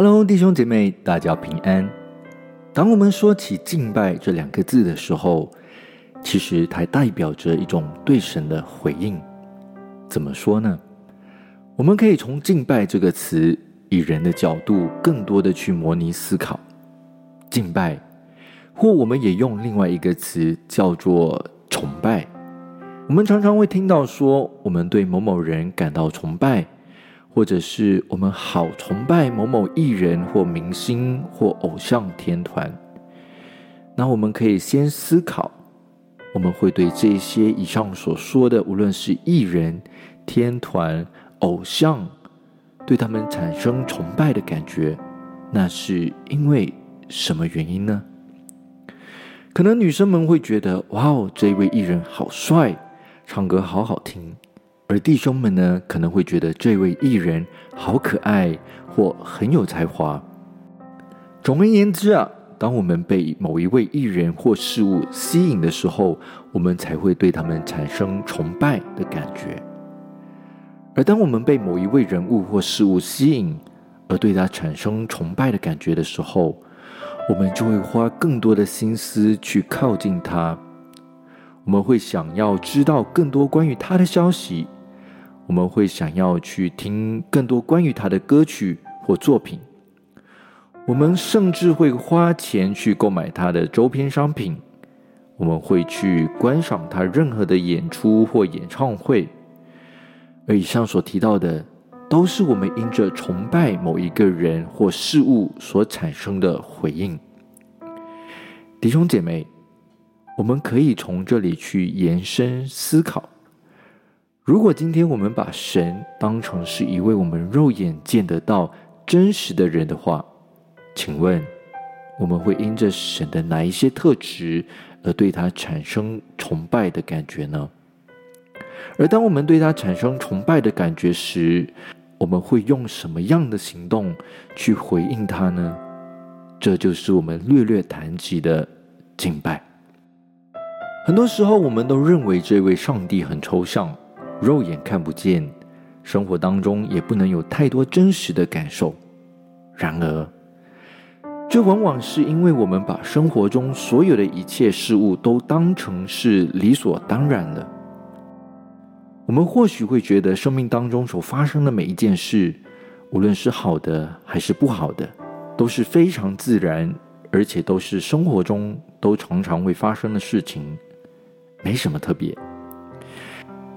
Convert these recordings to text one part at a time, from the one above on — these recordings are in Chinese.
Hello，弟兄姐妹，大家平安。当我们说起敬拜这两个字的时候，其实它代表着一种对神的回应。怎么说呢？我们可以从敬拜这个词，以人的角度，更多的去模拟思考敬拜，或我们也用另外一个词叫做崇拜。我们常常会听到说，我们对某某人感到崇拜。或者是我们好崇拜某某艺人或明星或偶像天团，那我们可以先思考，我们会对这些以上所说的，无论是艺人、天团、偶像，对他们产生崇拜的感觉，那是因为什么原因呢？可能女生们会觉得，哇哦，这位艺人好帅，唱歌好好听。而弟兄们呢，可能会觉得这位艺人好可爱，或很有才华。总而言之啊，当我们被某一位艺人或事物吸引的时候，我们才会对他们产生崇拜的感觉。而当我们被某一位人物或事物吸引，而对他产生崇拜的感觉的时候，我们就会花更多的心思去靠近他。我们会想要知道更多关于他的消息。我们会想要去听更多关于他的歌曲或作品，我们甚至会花钱去购买他的周边商品，我们会去观赏他任何的演出或演唱会。而以上所提到的，都是我们因着崇拜某一个人或事物所产生的回应。弟兄姐妹，我们可以从这里去延伸思考。如果今天我们把神当成是一位我们肉眼见得到真实的人的话，请问我们会因着神的哪一些特质而对他产生崇拜的感觉呢？而当我们对他产生崇拜的感觉时，我们会用什么样的行动去回应他呢？这就是我们略略谈及的敬拜。很多时候，我们都认为这位上帝很抽象。肉眼看不见，生活当中也不能有太多真实的感受。然而，这往往是因为我们把生活中所有的一切事物都当成是理所当然的。我们或许会觉得生命当中所发生的每一件事，无论是好的还是不好的，都是非常自然，而且都是生活中都常常会发生的事情，没什么特别。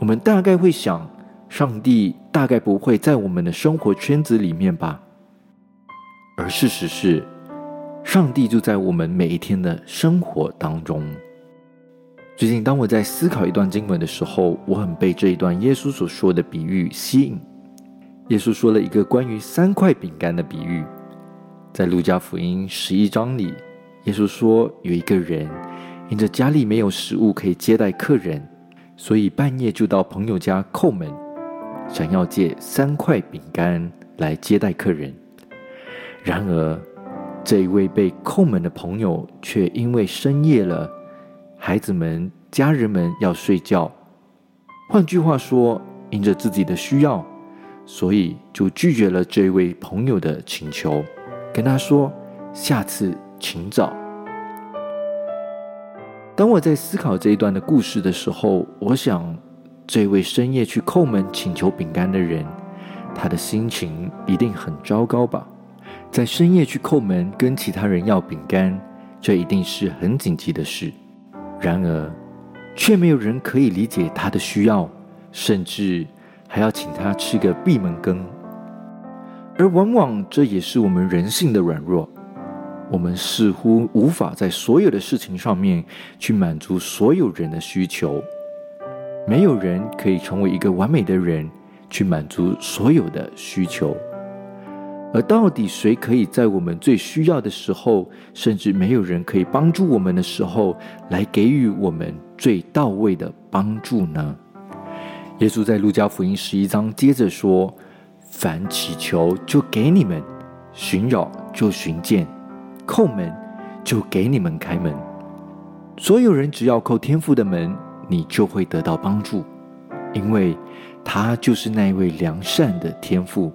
我们大概会想，上帝大概不会在我们的生活圈子里面吧？而事实是，上帝就在我们每一天的生活当中。最近，当我在思考一段经文的时候，我很被这一段耶稣所说的比喻吸引。耶稣说了一个关于三块饼干的比喻，在路加福音十一章里，耶稣说有一个人因着家里没有食物可以接待客人。所以半夜就到朋友家叩门，想要借三块饼干来接待客人。然而，这一位被叩门的朋友却因为深夜了，孩子们、家人们要睡觉，换句话说，因着自己的需要，所以就拒绝了这位朋友的请求，跟他说：“下次请早。”当我在思考这一段的故事的时候，我想，这位深夜去叩门请求饼干的人，他的心情一定很糟糕吧？在深夜去叩门跟其他人要饼干，这一定是很紧急的事。然而，却没有人可以理解他的需要，甚至还要请他吃个闭门羹。而往往这也是我们人性的软弱。我们似乎无法在所有的事情上面去满足所有人的需求，没有人可以成为一个完美的人去满足所有的需求。而到底谁可以在我们最需要的时候，甚至没有人可以帮助我们的时候，来给予我们最到位的帮助呢？耶稣在路加福音十一章接着说：“凡祈求，就给你们；寻找，就寻见。”叩门，就给你们开门。所有人只要叩天父的门，你就会得到帮助，因为他就是那一位良善的天父。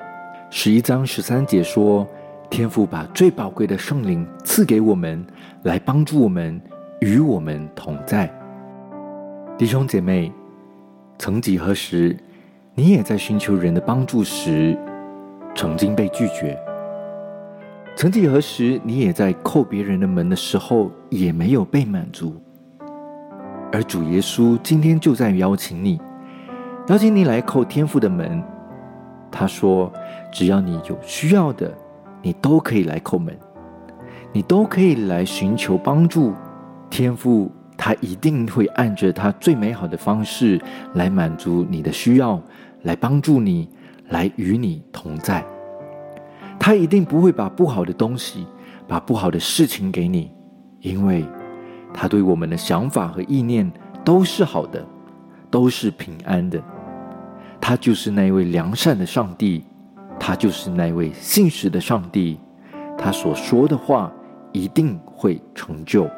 十一章十三节说：“天父把最宝贵的圣灵赐给我们，来帮助我们，与我们同在。弟兄姐妹，曾几何时，你也在寻求人的帮助时，曾经被拒绝；曾几何时，你也在叩别人的门的时候，也没有被满足。而主耶稣今天就在邀请你，邀请你来叩天父的门。他说：“只要你有需要的，你都可以来叩门，你都可以来寻求帮助。天父他一定会按着他最美好的方式来满足你的需要，来帮助你，来与你同在。他一定不会把不好的东西、把不好的事情给你，因为他对我们的想法和意念都是好的，都是平安的。”他就是那位良善的上帝，他就是那位信实的上帝，他所说的话一定会成就。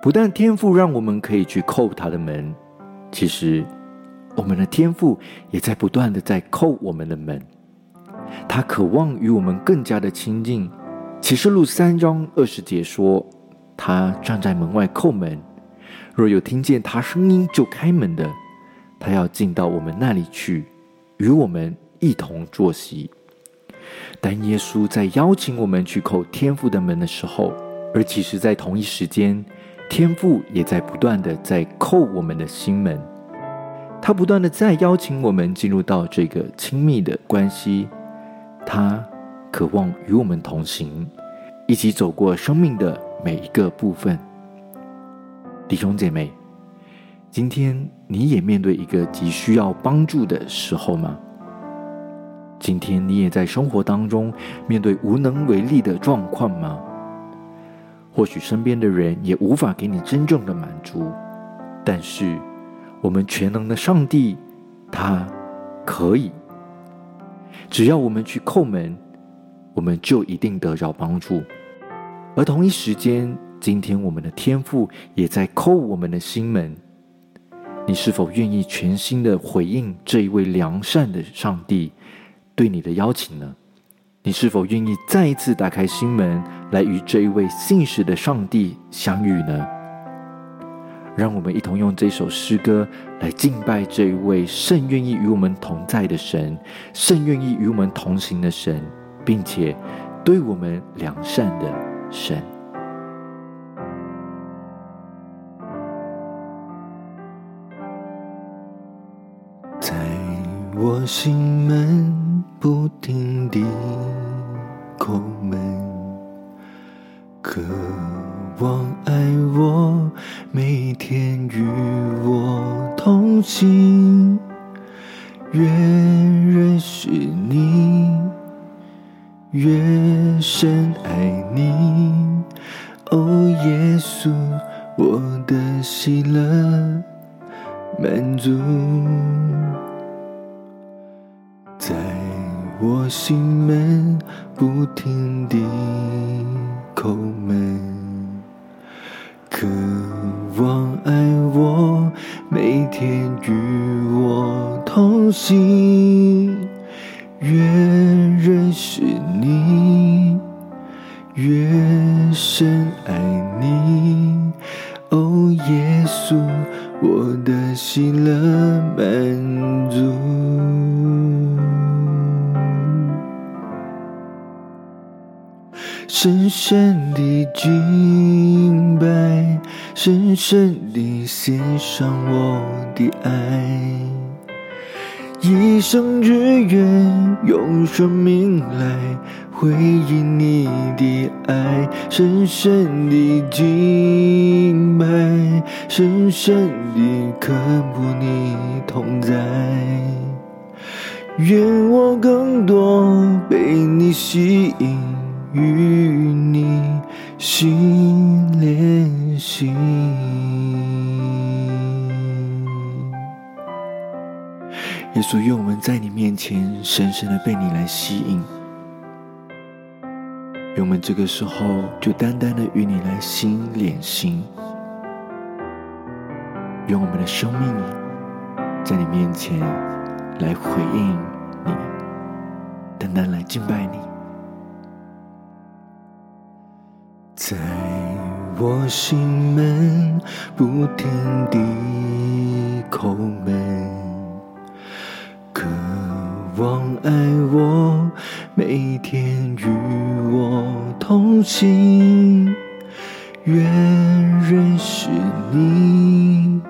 不但天赋让我们可以去叩他的门，其实我们的天赋也在不断的在叩我们的门。他渴望与我们更加的亲近。启示录三章二十节说：“他站在门外叩门，若有听见他声音就开门的。”他要进到我们那里去，与我们一同坐席。当耶稣在邀请我们去叩天父的门的时候，而其实，在同一时间，天父也在不断的在叩我们的心门。他不断的在邀请我们进入到这个亲密的关系。他渴望与我们同行，一起走过生命的每一个部分。弟兄姐妹。今天你也面对一个急需要帮助的时候吗？今天你也在生活当中面对无能为力的状况吗？或许身边的人也无法给你真正的满足，但是我们全能的上帝，他可以。只要我们去叩门，我们就一定得着帮助。而同一时间，今天我们的天父也在叩我们的心门。你是否愿意全心的回应这一位良善的上帝对你的邀请呢？你是否愿意再一次打开心门，来与这一位信实的上帝相遇呢？让我们一同用这首诗歌来敬拜这一位甚愿意与我们同在的神，甚愿意与我们同行的神，并且对我们良善的神。在我心门不停地叩门，渴望爱我，每天与我同行，越认识你，越深爱你。哦，耶稣，我的喜乐满足。在我心门不停地叩门，渴望爱我，每天与我同行，越认识你，越深爱你。哦，耶稣，我的喜乐满足。深深的敬拜，深深地献上我的爱，一生只愿用生命来回应你的爱。深深的敬拜，深深地渴慕你同在，愿我更多被你吸引。与你心在你面前深深的被你来吸引。用我们这个时候就单单的与你来心连心。用我们的生命在你面前来回应你，单单来敬拜你。在我心门不停地叩门，望爱我，每天与我同行，越认识你，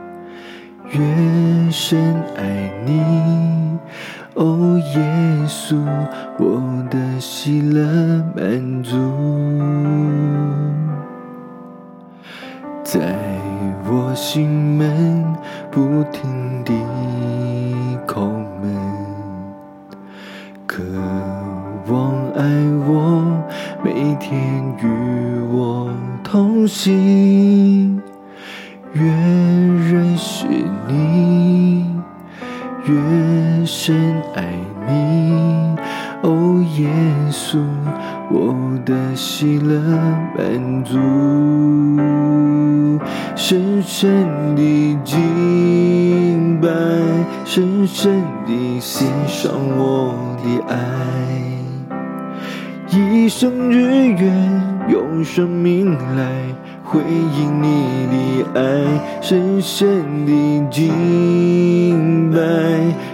越深爱你。哦，耶稣，我的喜乐满足，在我心门不停地叩门，渴望爱我，每天与我同行，越认识你。越深爱你，哦，耶稣，我的喜乐满足，深深的敬，深深地欣赏我的爱，一生只愿用生命来。回应你的爱，深深的敬拜，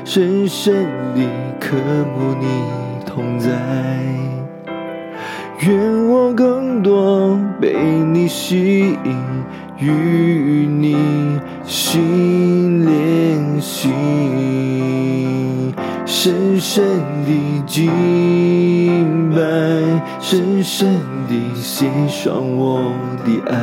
深深的渴慕你同在。愿我更多被你吸引，与你心连心，深深的敬拜，深深。的献上我的爱，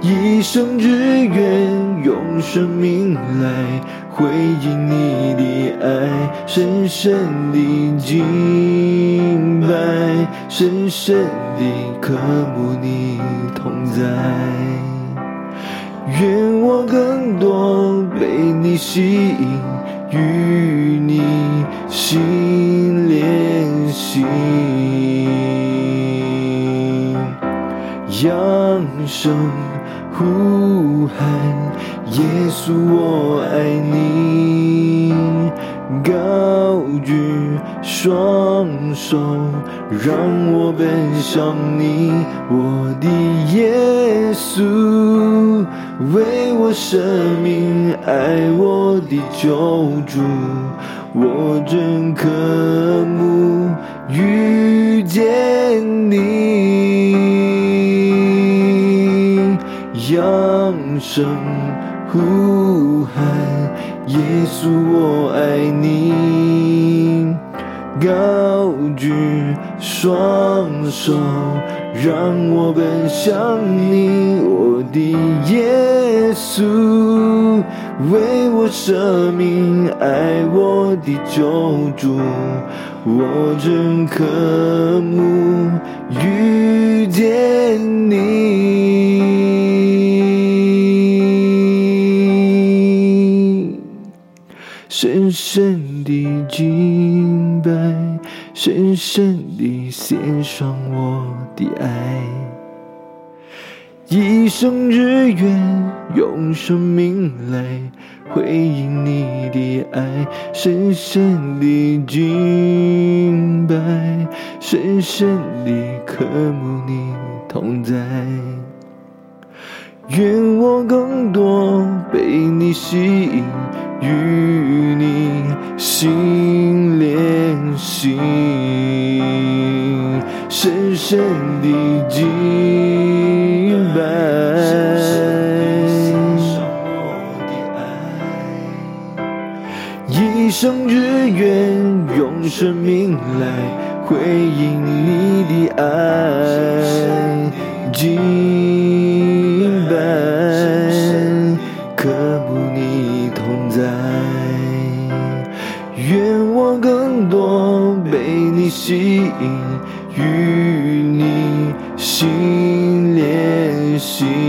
一生只愿用生命来回应你的爱，深深的敬拜，深深的渴慕你同在。愿我更多被你吸引，与你心连心。扬声呼喊，耶稣我爱你，高举双手，让我奔向你，我的耶稣，为我生命，爱我的救主，我真渴慕遇见你。扬声呼喊，耶稣我爱你，高举双手，让我奔向你，我的耶稣，为我舍命，爱我的救主，我真渴慕遇见你。深深地敬拜，深深地献上我的爱，一生只愿用生命来回应你的爱，深深地敬拜，深深地渴慕你同在。愿我更多被你吸引，与你心连心，深深的敬拜，一生只愿用生命来回应你的爱。可不你同在，愿我更多被你吸引，与你心连心。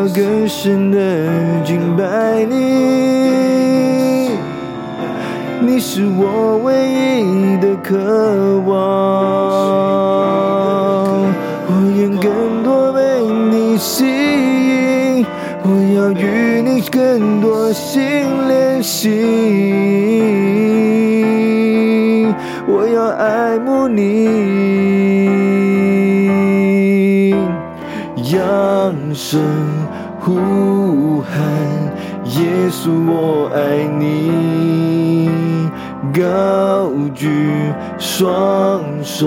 要更深的敬拜你，你是我唯一的渴望，我愿更多被你吸引，我要与你更多心连心。我要爱慕你，扬声呼喊，耶稣我爱你，高举双手，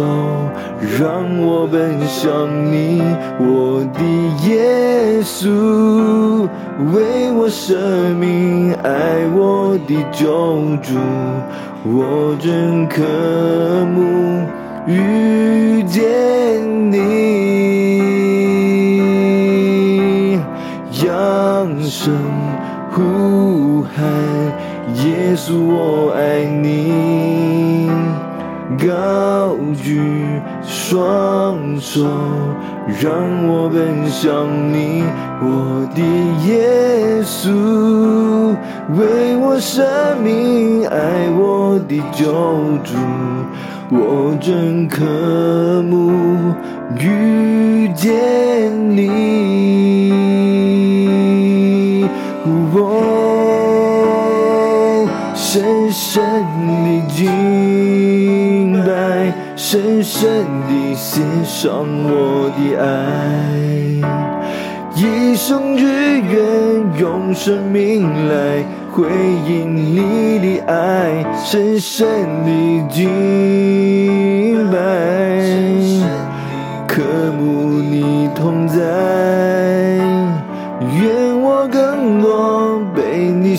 让我奔向你，我的耶稣，为我生命，爱我的救主。我真渴慕遇见你，声呼喊，耶稣我爱你，高举双手，让我奔向你，我的耶稣。为我生命，爱我的救主，我真渴慕遇见你。我深深的敬拜，深深的献上我的爱。一生只愿用生命来回应你的爱，深深的敬拜，渴慕你同在，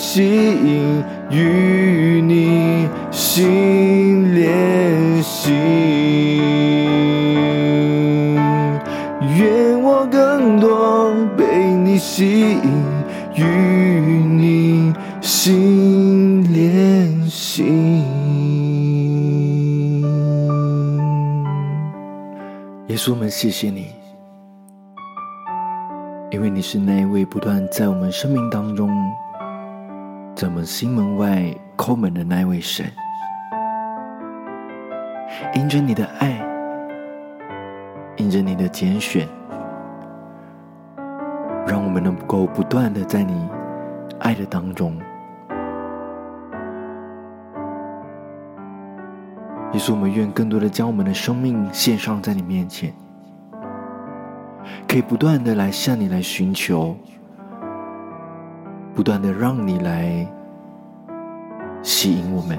吸引，与你心连心。愿我更多被你吸引与你心连心。耶稣们，谢谢你，因为你是那一位不断在我们生命当中，在我们心门外叩门的那位神。因着你的爱，因着你的拣选。让我们能够不断的在你爱的当中，也是我们愿更多的将我们的生命献上在你面前，可以不断的来向你来寻求，不断的让你来吸引我们。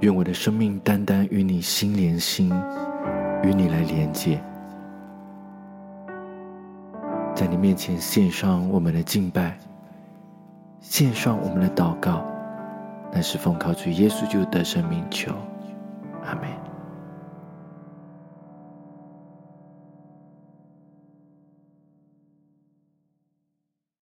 愿我的生命单单与你心连心，与你来连接。在你面前献上我们的敬拜，献上我们的祷告，那是奉靠主耶稣就得生命求，阿门。